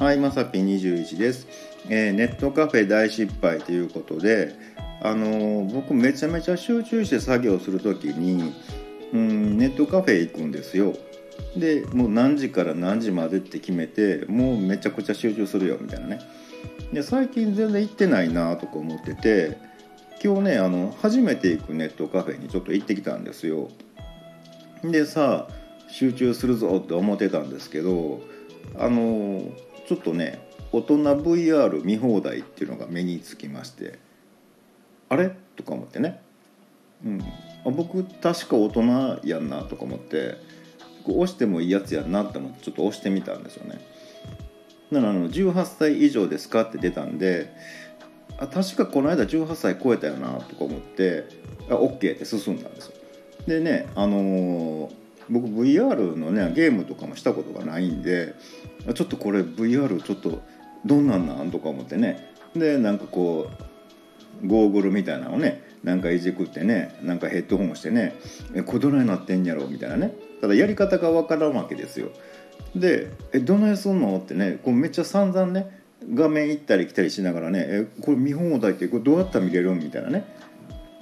はいまさぴ21です、えー、ネットカフェ大失敗ということであのー、僕めちゃめちゃ集中して作業する時にうんネットカフェ行くんですよ。でもう何時から何時までって決めてもうめちゃくちゃ集中するよみたいなね。で最近全然行ってないなとか思ってて今日ねあの初めて行くネットカフェにちょっと行ってきたんですよ。でさ集中するぞって思ってたんですけどあのちょっとね大人 VR 見放題っていうのが目につきましてあれ？とか思ってね、うん、あ僕確か大人やんなとか思ってこう押してもいいやつやんなって思ってちょっと押してみたんですよね。ならあの18歳以上ですかって出たんであ確かこの間18歳超えたよなとか思ってあ OK って進んだんですよ。でねあのー、僕 VR のねゲームとかもしたことがないんでちょっとこれ VR ちょっとどんなんなんとか思ってねでなんかこうゴーグルみたいなのをねなんかいじくってねなんかヘッドホンしてねえこどないなってんやろみたいなねただやり方がわからんわけですよで「えどないすんの?」ってねこうめっちゃ散々ね画面行ったり来たりしながらね「えこれ見放題ってこれどうやったら見れる?」みたいなね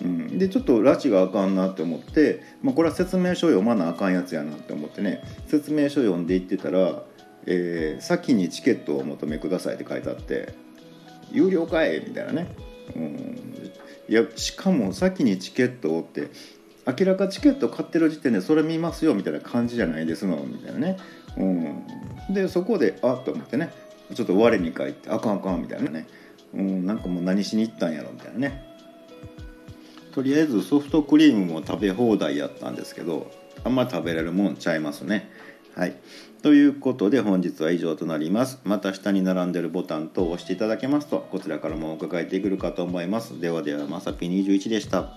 うん、でちょっと拉致があかんなって思って、まあ、これは説明書読まなあかんやつやなって思ってね説明書読んでいってたら、えー「先にチケットをお求めください」って書いてあって「有料かい?」みたいなね、うん、いやしかも先にチケットをって明らかチケット買ってる時点でそれ見ますよみたいな感じじゃないですのみたいなね、うん、でそこであっと思ってね。ちょっと我に返ってあかんあかんみたいなね、うん、なんかもう何しに行ったんやろみたいなね。とりあえずソフトクリームも食べ放題やったんですけどあんま食べれるもんちゃいますね。はい。ということで本日は以上となります。また下に並んでるボタンと押していただけますとこちらからも伺えてくるかと思います。ではではまさぴ21でした。